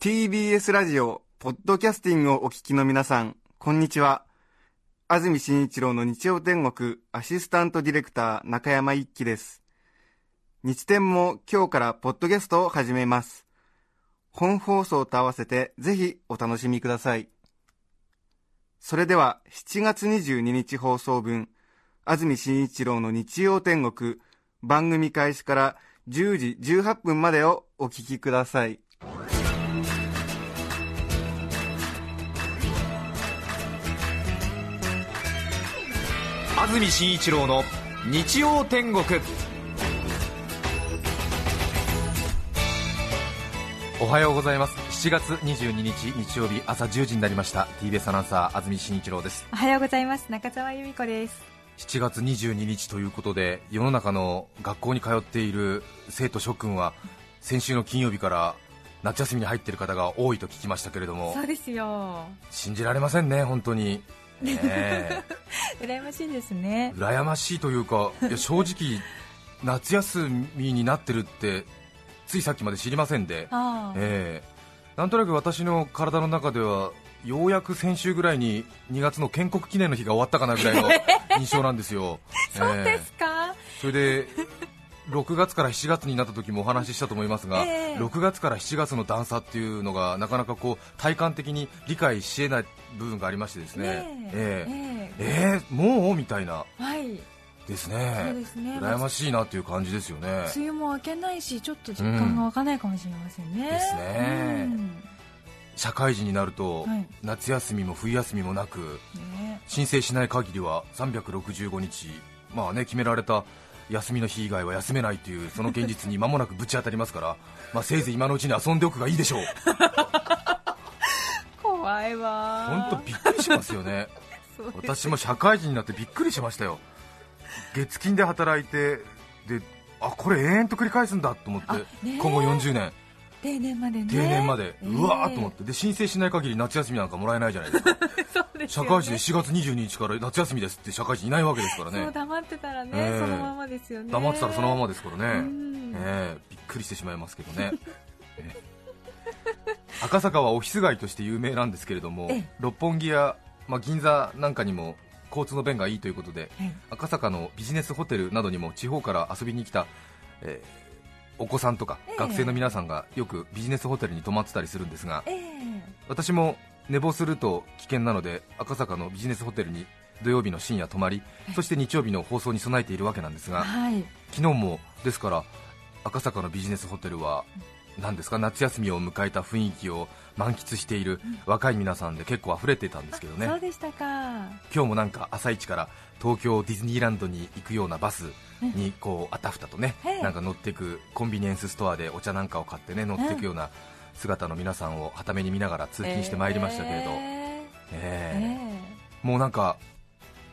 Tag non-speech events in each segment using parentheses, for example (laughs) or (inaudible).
TBS ラジオ、ポッドキャスティングをお聞きの皆さん、こんにちは。安住紳一郎の日曜天国、アシスタントディレクター、中山一輝です。日天も今日からポッドキャストを始めます。本放送と合わせてぜひお楽しみください。それでは、7月22日放送分、安住紳一郎の日曜天国、番組開始から10時18分までをお聞きください。安住紳一郎の日曜天国。おはようございます。7月22日日曜日朝10時になりました。TBS アナウンサー安住紳一郎です。おはようございます。中澤由美子です7月22日ということで世の中の学校に通っている生徒諸君は先週の金曜日から夏休みに入っている方が多いと聞きましたけれども。そうですよ。信じられませんね本当に。ねえ。(laughs) 羨ましいですね。羨ましいというかいや正直 (laughs) 夏休みになってるってついさっきまで知りませんで、ええ。なんとなく私の体の中ではようやく先週ぐらいに2月の建国記念の日が終わったかなぐらいの (laughs) 印象なんですよ。そうですか、それで6月から7月になった時もお話ししたと思いますが、ええ。6月から7月の段差っていうのがなかなかこう体感的に理解しえない部分がありましてですね、ねえ。ええ。ええ。もう？みたいな。はい。ですね。そうですね。羨ましいなという感じですよね、梅雨も明けないしちょっと実感が湧かないかもしれませんね、ですね。うん社会人になると、はい。夏休みも冬休みもなくね。申請しない限りは365日、まあね、決められた休みの日以外は休めないというその現実に間もなくぶち当たりますから、(laughs) まあ、せいぜい今のうちに遊んでおくがいいでしょう、(laughs) 怖いわ本当びっくりしますよね、(laughs) 私も社会人になってびっくりしましたよ、月金で働いて、であこれ永遠と繰り返すんだと思ってあ、ねえ今後40年、定年までね。定年まで、ええ。うわーと思って。で、申請しない限り夏休みなんかもらえないじゃないですか。ね。社会人で4月22日から夏休みですって社会人いないわけですからね。黙ってたらね、ええ。そのままですよね。黙ってたらそのままですからね、うん。ええ。びっくりしてしまいますけどね、ええ。赤坂はオフィス街として有名なんですけれどもええ。六本木や、まあ、銀座なんかにも交通の便がいいということではい。赤坂のビジネスホテルなどにも地方から遊びに来た、ええお子さんとかええ。学生の皆さんがよくビジネスホテルに泊まってたりするんですが、ええ。私も寝坊すると危険なので赤坂のビジネスホテルに土曜日の深夜泊まりそして日曜日の放送に備えているわけなんですがはい。昨日もですから赤坂のビジネスホテルは何ですか？夏休みを迎えた雰囲気を満喫している若い皆さんで結構溢れてたんですけどね。そうでしたか。今日もなんか朝一から東京ディズニーランドに行くようなバスにこうあたふたとねええ。なんか乗っていくコンビニエンスストアでお茶なんかを買ってね乗っていくような姿の皆さんをはために見ながら通勤してまいりましたけれど、ええ。ええ。もうなんか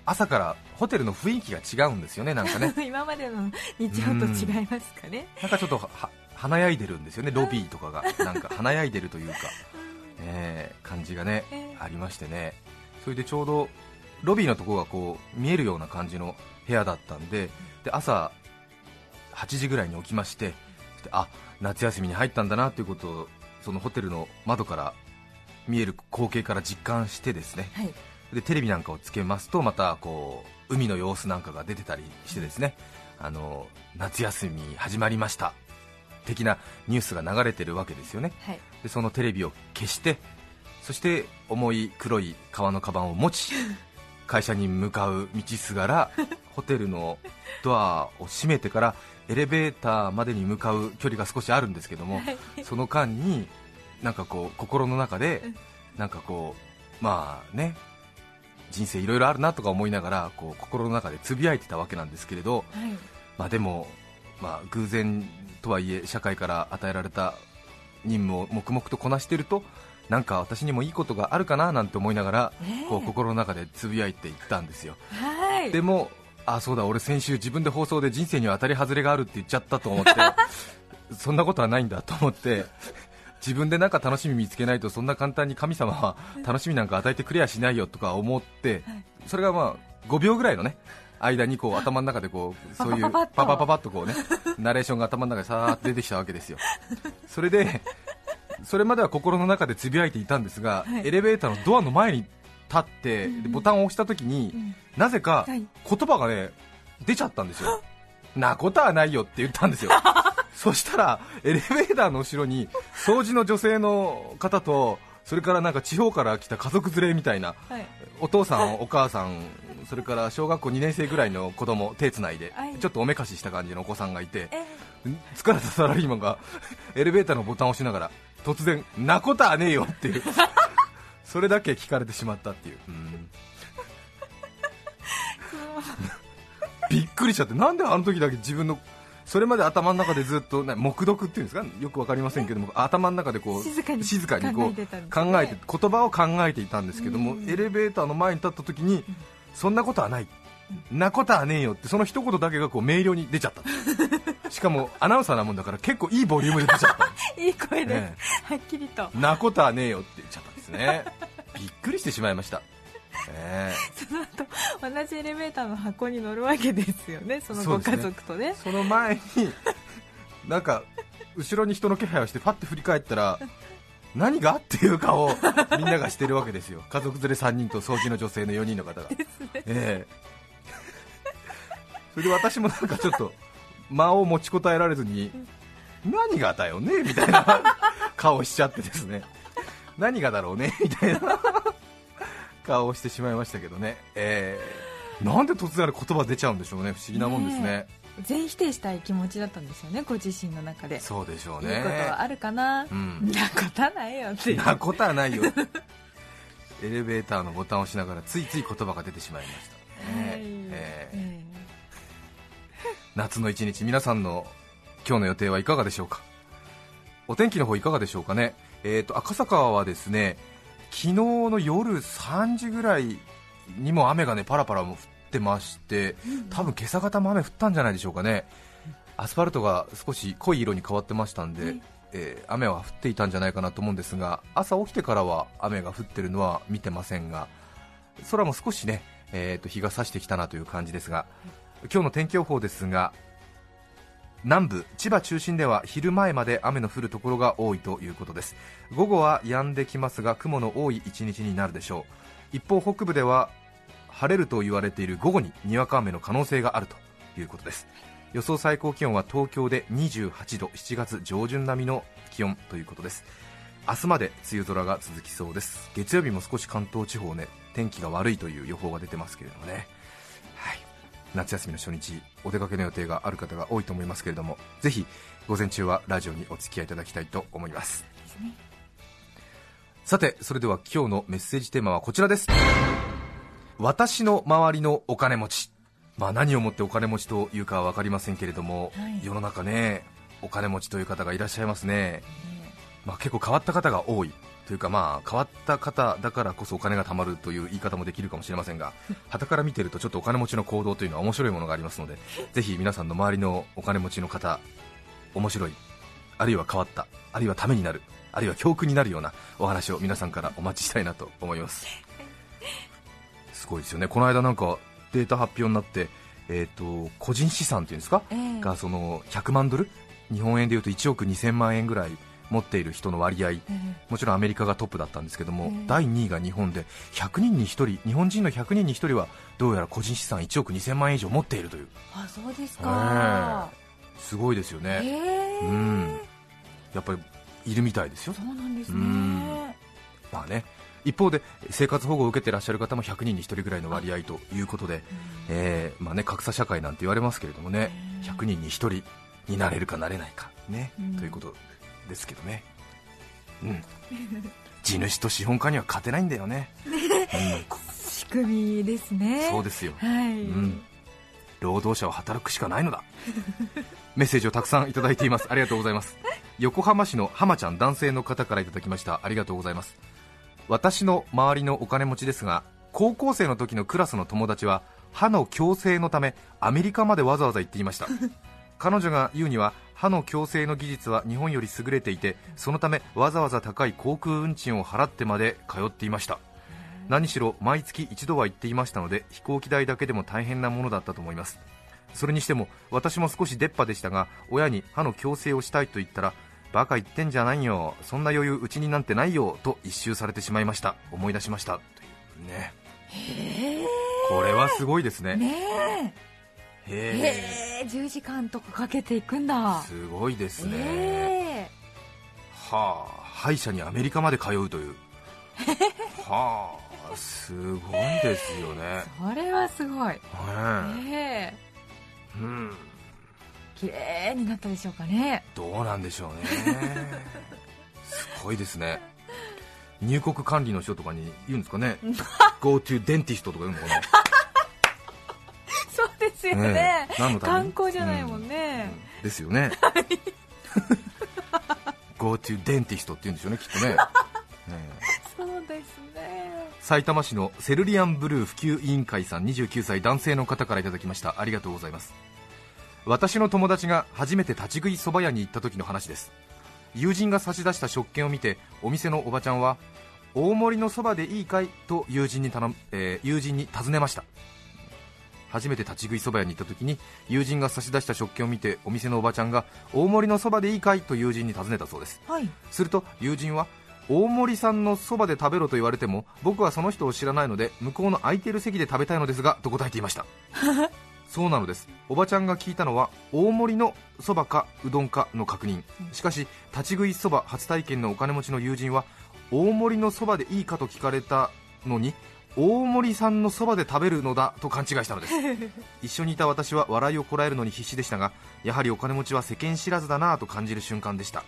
朝からホテルの雰囲気が違うんですよね、なんかね。え (laughs) え今までの日曜と違いますかね。なんかちょっと華やいでるんですよね、ロビーとかが、なんか華やいでるというか、(laughs) ええ感じがね、ええ。ありましてね、それでちょうどロビーのところがこう見えるような感じの部屋だったんで、で朝8時ぐらいに起きまして、であ夏休みに入ったんだなということを、そのホテルの窓から見える光景から実感してですね。はい。でテレビなんかをつけますとまたこう海の様子なんかが出てたりしてですね。あの夏休み始まりました的なニュースが流れてるわけですよね。はい。でそのテレビを消してそして重い黒い革のカバンを持ち (laughs) 会社に向かう道すがらホテルのドアを閉めてからエレベーターまでに向かう距離が少しあるんですけどもその間になんかこう心の中でなんかこうまあね人生いろいろあるなとか思いながらこう心の中でつぶやいてたわけなんですけれど、はい。まあ、でも、まあ、偶然とはいえ社会から与えられた任務を黙々とこなしているとなんか私にもいいことがあるかななんて思いながら、こう心の中でつぶやいていったんですよ。はい。でもあそうだ俺先週自分で放送で人生には当たり外れがあるって言っちゃったと思って (laughs) そんなことはないんだと思って自分でなんか楽しみ見つけないとそんな簡単に神様は楽しみなんか与えてくれやしないよとか思ってそれがまあ5秒ぐらいのね間にこう頭の中でこうそういうパパパパッとこうねナレーションが頭の中でさーっと出てきたわけですよ。それでそれまでは心の中でつぶやいていたんですが、はい。エレベーターのドアの前に立って、ボタンを押した時に、うん。なぜかはい。言葉がね出ちゃったんですよ。(laughs) なことはないよって言ったんですよ。そしたらエレベーターの後ろに掃除の女性の方とそれからなんか地方から来た家族連れみたいなはい。お父さん、お母さん、それから小学校2年生ぐらいの子供手つないで、はい。ちょっとおめかしした感じのお子さんがいて、え疲れたサラリーマンが (laughs) エレベーターのボタンを押しながら、突然、なことはねえよっていう、(laughs) それだけ聞かれてしまったっていう、うん。びっくりしちゃって、なんであの時だけ自分の、それまで頭の中でずっと、な黙読っていうんですか、よくわかりませんけども、頭の中でこう静かに静かにこう考えてね。言葉を考えていたんですけども、うん。エレベーターの前に立った時に、そんなことはない、なことはねえよってその一言だけがこう明瞭に出ちゃった。(laughs) しかもアナウンサーなもんだから結構いいボリュームで出ちゃった。(laughs) いい声で、えはっきりと。すなことはねえよって言っちゃったんですね。(laughs) びっくりしてしまいました、えその後同じエレベーターの箱に乗るわけですよね。そのご家族とね。えその前になんか後ろに人の気配をしてパッて振り返ったら何が？っていう顔をみんながしてるわけですよ。家族連れ3人と掃除の女性の4人の方が、ええ。それで私もなんかちょっと間を持ちこたえられずに何がだよね？みたいな顔しちゃってですね。何がだろうね？みたいな顔をしてしまいましたけどね、ええ。なんで突然あれ言葉出ちゃうんでしょうね。不思議なもんですね。ね全否定したい気持ちだったんですよねご自身の中で。そうでしょういいねことはあるかな、うん。(laughs) なことはないよって。なことはないよエレベーターのボタンを押しながらついつい言葉が出てしまいました、ねはい。えええ夏の一日皆さんの今日の予定はいかがでしょうか？お天気の方いかがでしょうかね？えーと赤坂はですね昨日の夜3時ぐらいにも雨がねパラパラも降ってまして多分今朝方も雨降ったんじゃないでしょうかね。アスファルトが少し濃い色に変わってましたんで、はい。えー雨は降っていたんじゃないかなと思うんですが朝起きてからは雨が降ってるのは見てませんが空も少しね、えーと日が差してきたなという感じですが今日の天気予報ですが南部千葉中心では昼前まで雨の降るところが多いということです。午後は止んできますが雲の多い一日になるでしょう。一方北部では晴れると言われている午後ににわか雨の可能性があるということです。予想最高気温は東京で28度7月上旬並みの気温ということです。明日まで梅雨空が続きそうです。月曜日も少し関東地方ね天気が悪いという予報が出てますけれどもね。はい。夏休みの初日お出かけの予定がある方が多いと思いますけれどもぜひ午前中はラジオにお付き合いいただきたいと思います。さてそれでは今日のメッセージテーマはこちらです私の周りのお金持ち。まあ何をもってお金持ちというかは分かりませんけれども、はい。世の中ねお金持ちという方がいらっしゃいますね、まあ、結構変わった方が多い。というかまあ変わった方だからこそお金が貯まるという言い方もできるかもしれませんが (laughs) 傍から見てるとちょっとお金持ちの行動というのは面白いものがありますので (laughs) ぜひ皆さんの周りのお金持ちの方面白いあるいは変わったあるいはためになるあるいは教訓になるようなお話を皆さんからお待ちしたいなと思います (laughs) すごいですよね。この間なんかデータ発表になってえー、と個人資産っていうんですか、ええ。がその100万ドル？日本円でいうと1億2000万円ぐらい持っている人の割合。ええ。もちろんアメリカがトップだったんですけども、ええ。第2位が日本で100人に1人日本人の100人に1人はどうやら個人資産1億2000万円以上持っているという。あそうですか、すごいですよえね、えうん。やっぱりいるみたいですよ。そうなんですうん。ねまあね一方で生活保護を受けていらっしゃる方も100人に1人ぐらいの割合ということで、えーまあね、格差社会なんて言われますけれどもね、うん。100人に1人になれるかなれないか、ねうん。ということですけどね、うん、地主と資本家には勝てないんだよね、(laughs) 仕組みですね。うん、そうですよ、はい、うん、労働者は働くしかないのだ。(laughs) メッセージをたくさんいただいています。ありがとうございます。横浜市の浜ちゃん男性の方からいただきました。ありがとうございます私の周りのお金持ちですが高校生の時のクラスの友達は歯の矯正のためアメリカまでわざわざ行っていました。(laughs) 彼女が言うには歯の矯正の技術は日本より優れていてそのためわざわざ高い航空運賃を払ってまで通っていました。何しろ毎月一度は行っていましたので飛行機代だけでも大変なものだったと思います。それにしても私も少し出っ歯でしたが親に歯の矯正をしたいと言ったらバカ言ってんじゃないよ。そんな余裕うちになんてないよ。と一周されてしまいました。思い出しました。というね。へこれはすごいですね。えねえ。へへえ10時間とかかけていくんだ。えすごいですね、え。はあ。歯医者にアメリカまで通うという。(laughs) はあ。すごいですよね。えそれはすごい。ねえ。え。うん綺麗になったでしょうかね。どうなんでしょうね。(laughs) すごいですね。入国管理の人とかに言うんですかね。Go to dentist とか言うのかな。(laughs) そうですよね。ね観に？光じゃないもんね、うん。ですよね。Go to dentist って言うんでしょうねきっとね。(laughs) ねそうですね。埼玉市のセルリアンブルー普及委員会さん29歳男性の方からいただきました。ありがとうございます私の友達が初めて立ち食いそば屋に行った時の話です。友人が差し出した食券を見てお店のおばちゃんは大盛りのそばでいいかい？と友人に頼む、えー友人に尋ねました。初めて立ち食いそば屋に行った時に友人が差し出した食券を見てお店のおばちゃんが大盛りのそばでいいかい？と友人に尋ねたそうです。はい。すると友人は大森さんのそばで食べろと言われても僕はその人を知らないので向こうの空いている席で食べたいのですがと答えていました (laughs) そうなのです。おばちゃんが聞いたのは大盛りのそばかうどんかの確認。しかし立ち食いそば初体験のお金持ちの友人は大盛りのそばでいいかと聞かれたのに大森さんのそばで食べるのだと勘違いしたのです。(laughs) 一緒にいた私は笑いをこらえるのに必死でしたがやはりお金持ちは世間知らずだなぁと感じる瞬間でした。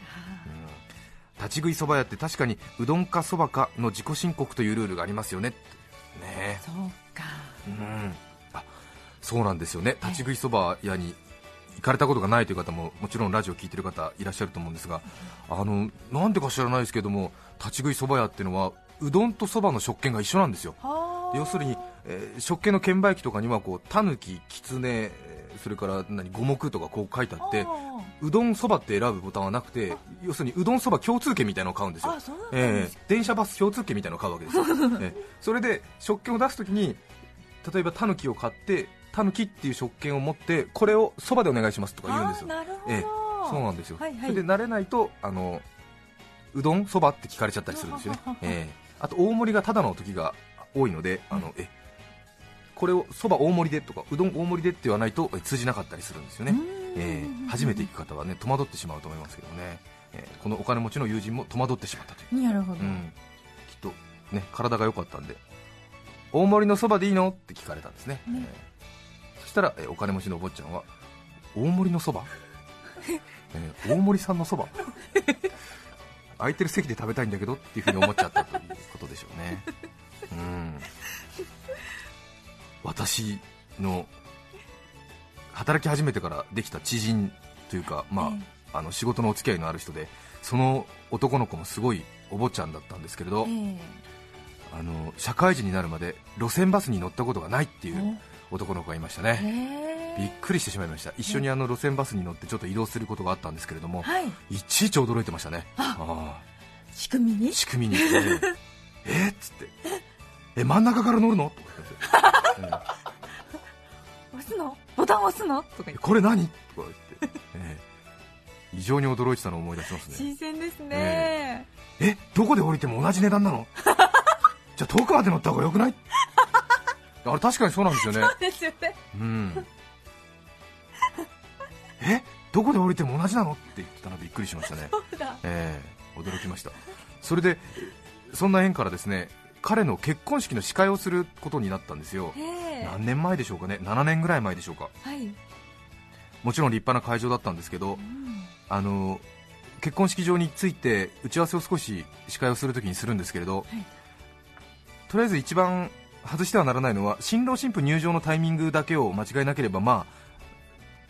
立ち食いそば屋って確かにうどんかそばかの自己申告というルールがありますよね。ね。そうか。えうん。あそうなんですよね。立ち食いそば屋に行かれたことがないという方ももちろんラジオ聞いてる方いらっしゃると思うんですがあのなんでか知らないですけども立ち食いそば屋っていうのはうどんとそばの食券が一緒なんですよ。はあ。要するに、えー食券の券売機とかにはこうタヌキ、キツネ、えーそれから何五目とかこう書いてあってうどんそばって選ぶボタンはなくて要するにうどんそば共通券みたいなのを買うんですよ。あそうなんえー電車バス共通券みたいなのを買うわけですよ、(laughs) えー。それで食券を出すときに例えばタヌキを買ってタヌキっていう食券を持ってこれをそばでお願いしますとか言うんですよ。あーなるほど、ええそうなんですよ、はいはい。それで慣れないとあのうどんそばって聞かれちゃったりするんですよね、ええ。あと大盛りがただの時が多いのであの、えこれをそば大盛りでとかうどん大盛りでって言わないとえ通じなかったりするんですよね、ええ。初めて行く方はね戸惑ってしまうと思いますけどね、ええ。このお金持ちの友人も戸惑ってしまったという。なるほど、うん、きっとね体が良かったんで大盛りのそばでいいの？って聞かれたんですね、ね。えーそしたら、えーお金持ちのお坊ちゃんは大盛りのそば、(laughs) えー大盛りさんのそば？空いてる席で食べたいんだけどっていうふうに思っちゃったということでしょうね。うん。私の働き始めてからできた知人というか、まあえあの仕事のお付き合いのある人でその男の子もすごいお坊ちゃんだったんですけれど、えあの社会人になるまで路線バスに乗ったことがないっていえう男の子がいましたえね、えびっくりしてしまいました。一緒にあの路線バスに乗ってちょっと移動することがあったんですけれども、はい。いちいち驚いてましたね。仕組みに？あ仕組みに、えええっつって。え真ん中から乗るの？とか言って、押すの？ボタン押すの？とか言って。えこれ何？とか言って、ええ。異常に驚いてたのを思い出しますね。新鮮ですね、えどこで降りても同じ値段なの？じゃあ遠くまで乗った方がよくない？あれ確かにそうなんですよね。そうですよね。うん。え？どこで降りても同じなの？って言ってたのびっくりしましたね。そうだ。ええ。驚きました。それでそんな縁からですね彼の結婚式の司会をすることになったんですよ。ええ。何年前でしょうかね？7年ぐらい前でしょうか。はい、もちろん立派な会場だったんですけどうん。あの結婚式場について打ち合わせを少し司会をするときにするんですけれど、はい。とりあえず一番外してはならないのは新郎新婦入場のタイミングだけを間違えなければまあ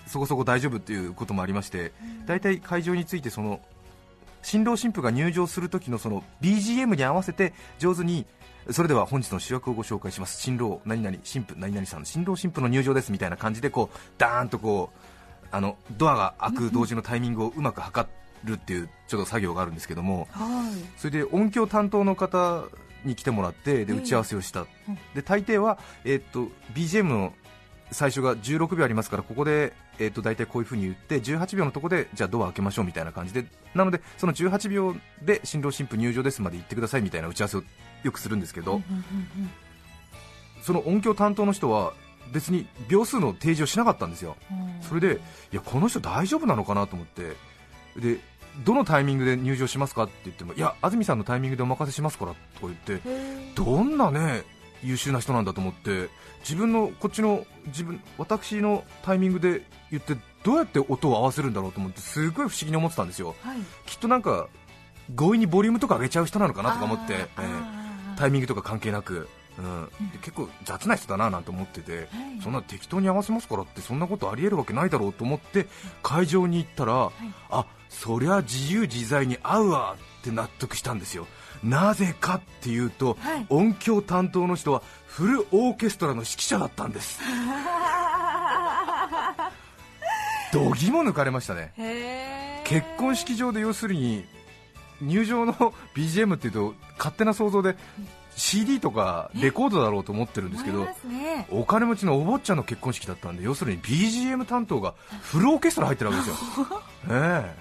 そこそこ大丈夫っていうこともありまして大体会場についてその新郎新婦が入場する時のその BGM に合わせて上手にそれでは本日の主役をご紹介します。新郎何々新婦何々さん新郎新婦の入場ですみたいな感じでこうダーンとこうあのドアが開く同時のタイミングをうまく測るっていうちょっと作業があるんですけどもはい。それで音響担当の方に来てもらってでええ打ち合わせをした、うん。で大抵は、えーっと BGM の最初が16秒ありますからここで、えーっと大体こういう風に言って18秒のところでじゃあドア開けましょうみたいな感じで。なのでその18秒で新郎新婦入場ですまで言ってくださいみたいな打ち合わせをよくするんですけど、その音響担当の人は別に秒数の提示をしなかったんですよ。それでいやこの人大丈夫なのかなと思って。でどのタイミングで入場しますかって言ってもいや安住さんのタイミングでお任せしますからとか言ってどんなね優秀な人なんだと思って自分のこっちの自分私のタイミングで言ってどうやって音を合わせるんだろうと思ってすごい不思議に思ってたんですよ。はい。きっとなんか強引にボリュームとか上げちゃう人なのかなとか思って、えータイミングとか関係なく、うん、で結構雑な人だななんて思ってて、はい。そんな適当に合わせますからってそんなことありえるわけないだろうと思って会場に行ったら、あそりゃ自由自在に合うわって納得したんですよ。なぜかっていうと、はい。音響担当の人はフルオーケストラの指揮者だったんです。(laughs) 度肝抜かれましたね。結婚式場で要するに入場の BGM っていうと勝手な想像で CD とかレコードだろうと思ってるんですけどね。お金持ちのお坊ちゃんの結婚式だったんで要するに BGM 担当がフルオーケストラ入ってるわけですよ、(laughs) ええ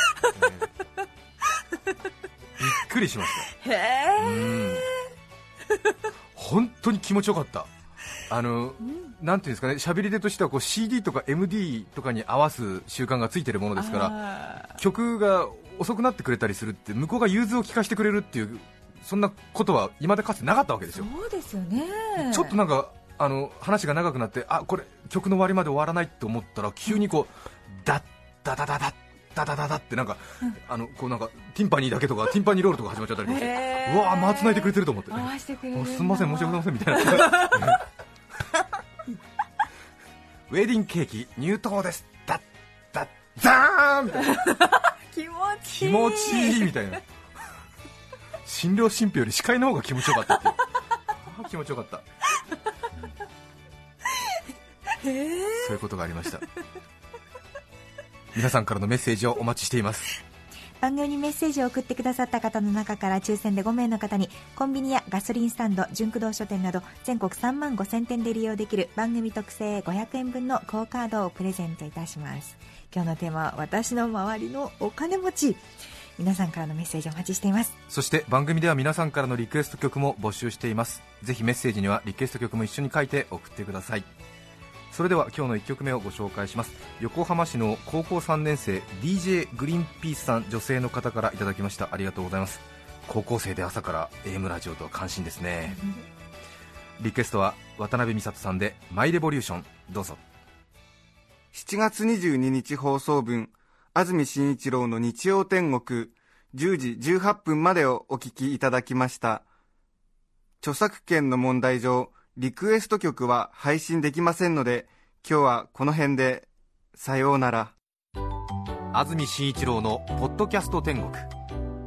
びっくりしました。へえうん。本当に気持ちよかった。あのなんていうんですかね。喋り手としてはこう CD とか MD とかに合わす習慣がついてるものですからら曲が遅くなってくれたりするって向こうが融通を聞かせてくれるっていうそんなことは今までかつてなかったわけですよ。そうですよね。ちょっとなんかあの話が長くなってあこれ曲の終わりまで終わらないって思ったら急にこうダッダダダダッダダダダってなんか、あのこうなんかティンパニーだけとか (laughs) ティンパニーロールとか始まっちゃったりしてうわー間つないでくれてると思って、回してくれるすみません申し訳ございませんみたいな。(laughs) ウェディングケーキ入刀です。ダッダッザーンみたいな気持ちいい気持ちいいみたいな。新郎新婦より司会の方が気持ちよかったっていう。あー。気持ちよかったそういうことがありました皆さんからのメッセージをお待ちしています。番組にメッセージを送ってくださった方の中から抽選で5名の方にコンビニやガソリンスタンド純駆動書店など全国3万5000店で利用できる番組特製500円分のクオカードをプレゼントいたします。今日のテーマは私の周りのお金持ち。皆さんからのメッセージお待ちしています。そして番組では皆さんからのリクエスト曲も募集しています。ぜひメッセージにはリクエスト曲も一緒に書いて送ってくださいそれでは今日の1曲目をご紹介します。横浜市の高校3年生 DJ グリーンピースさん女性の方からいただきました。ありがとうございます。高校生で朝から AM ラジオとは関心ですね。(laughs) リクエストは渡辺美里さんで「マイレボリューション」どうぞ。7月22日放送分、安住紳一郎の日曜天国、10時18分までをお聞きいただきました。著作権の問題上、リクエスト曲は配信できませんので、今日はこの辺で、さようなら。安住紳一郎の「ポッドキャスト天国」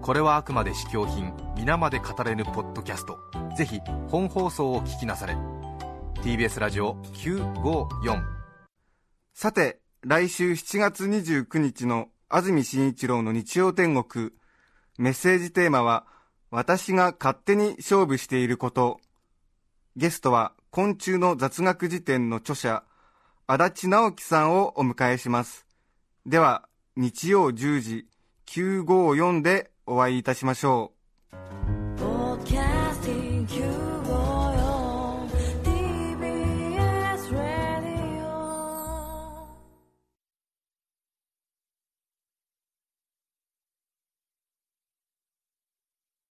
これはあくまで試供品皆まで語れぬポッドキャスト。ぜひ本放送を聞きなされ。TBS ラジオ954さて、来週7月29日の安住紳一郎の日曜天国、メッセージテーマは、私が勝手に勝負していること。ゲストは、昆虫の雑学辞典の著者、足立直樹さんをお迎えします。では、日曜10時、954でお会いいたしましょう。